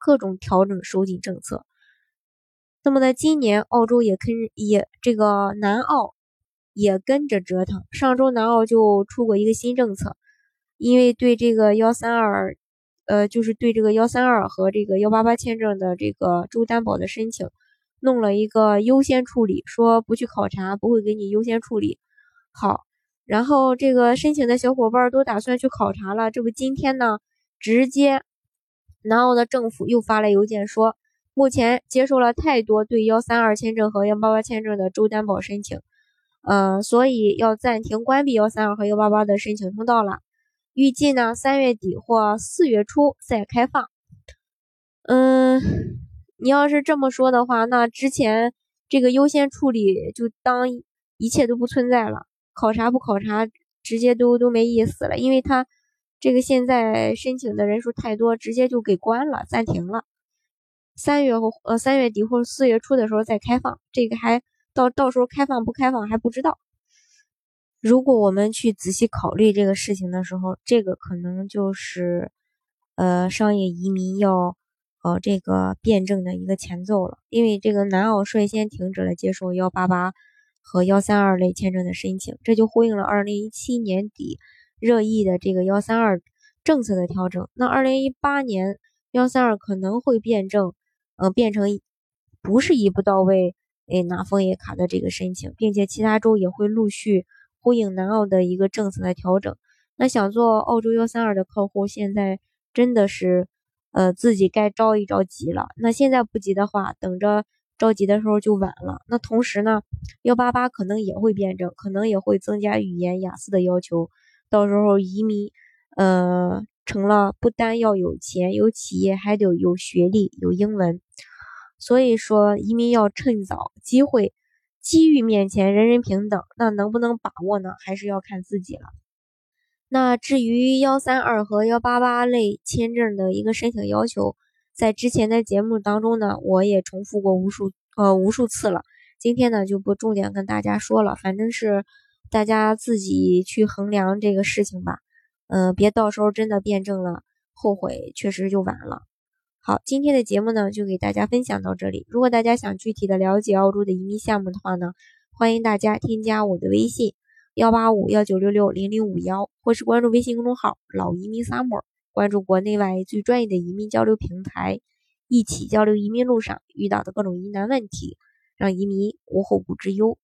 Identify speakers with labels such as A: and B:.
A: 各种调整收紧政策，那么呢今年，澳洲也跟也这个南澳也跟着折腾。上周南澳就出过一个新政策，因为对这个幺三二，呃，就是对这个幺三二和这个幺八八签证的这个州担保的申请，弄了一个优先处理，说不去考察，不会给你优先处理。好，然后这个申请的小伙伴都打算去考察了，这不今天呢，直接。南澳的政府又发来邮件说，目前接受了太多对幺三二签证和幺八八签证的州担保申请，呃，所以要暂停关闭幺三二和幺八八的申请通道了。预计呢，三月底或四月初再开放。嗯，你要是这么说的话，那之前这个优先处理就当一切都不存在了，考察不考察，直接都都没意思了，因为他。这个现在申请的人数太多，直接就给关了，暂停了。三月或呃三月底或者四月初的时候再开放，这个还到到时候开放不开放还不知道。如果我们去仔细考虑这个事情的时候，这个可能就是呃商业移民要呃这个辩证的一个前奏了，因为这个南澳率先停止了接受幺八八和幺三二类签证的申请，这就呼应了二零一七年底。热议的这个幺三二政策的调整，那二零一八年幺三二可能会变正，呃，变成不是一步到位，哎，拿枫叶卡的这个申请，并且其他州也会陆续呼应南澳的一个政策的调整。那想做澳洲幺三二的客户，现在真的是，呃，自己该着一着急了。那现在不急的话，等着着急的时候就晚了。那同时呢，幺八八可能也会变正，可能也会增加语言雅思的要求。到时候移民，呃，成了不单要有钱有企业，还得有学历有英文。所以说，移民要趁早，机会机遇面前人人平等，那能不能把握呢？还是要看自己了。那至于幺三二和幺八八类签证的一个申请要求，在之前的节目当中呢，我也重复过无数呃无数次了。今天呢就不重点跟大家说了，反正是。大家自己去衡量这个事情吧，嗯，别到时候真的变证了，后悔确实就晚了。好，今天的节目呢就给大家分享到这里。如果大家想具体的了解澳洲的移民项目的话呢，欢迎大家添加我的微信幺八五幺九六六零零五幺，或是关注微信公众号老移民 summer，关注国内外最专业的移民交流平台，一起交流移民路上遇到的各种疑难问题，让移民无后顾之忧。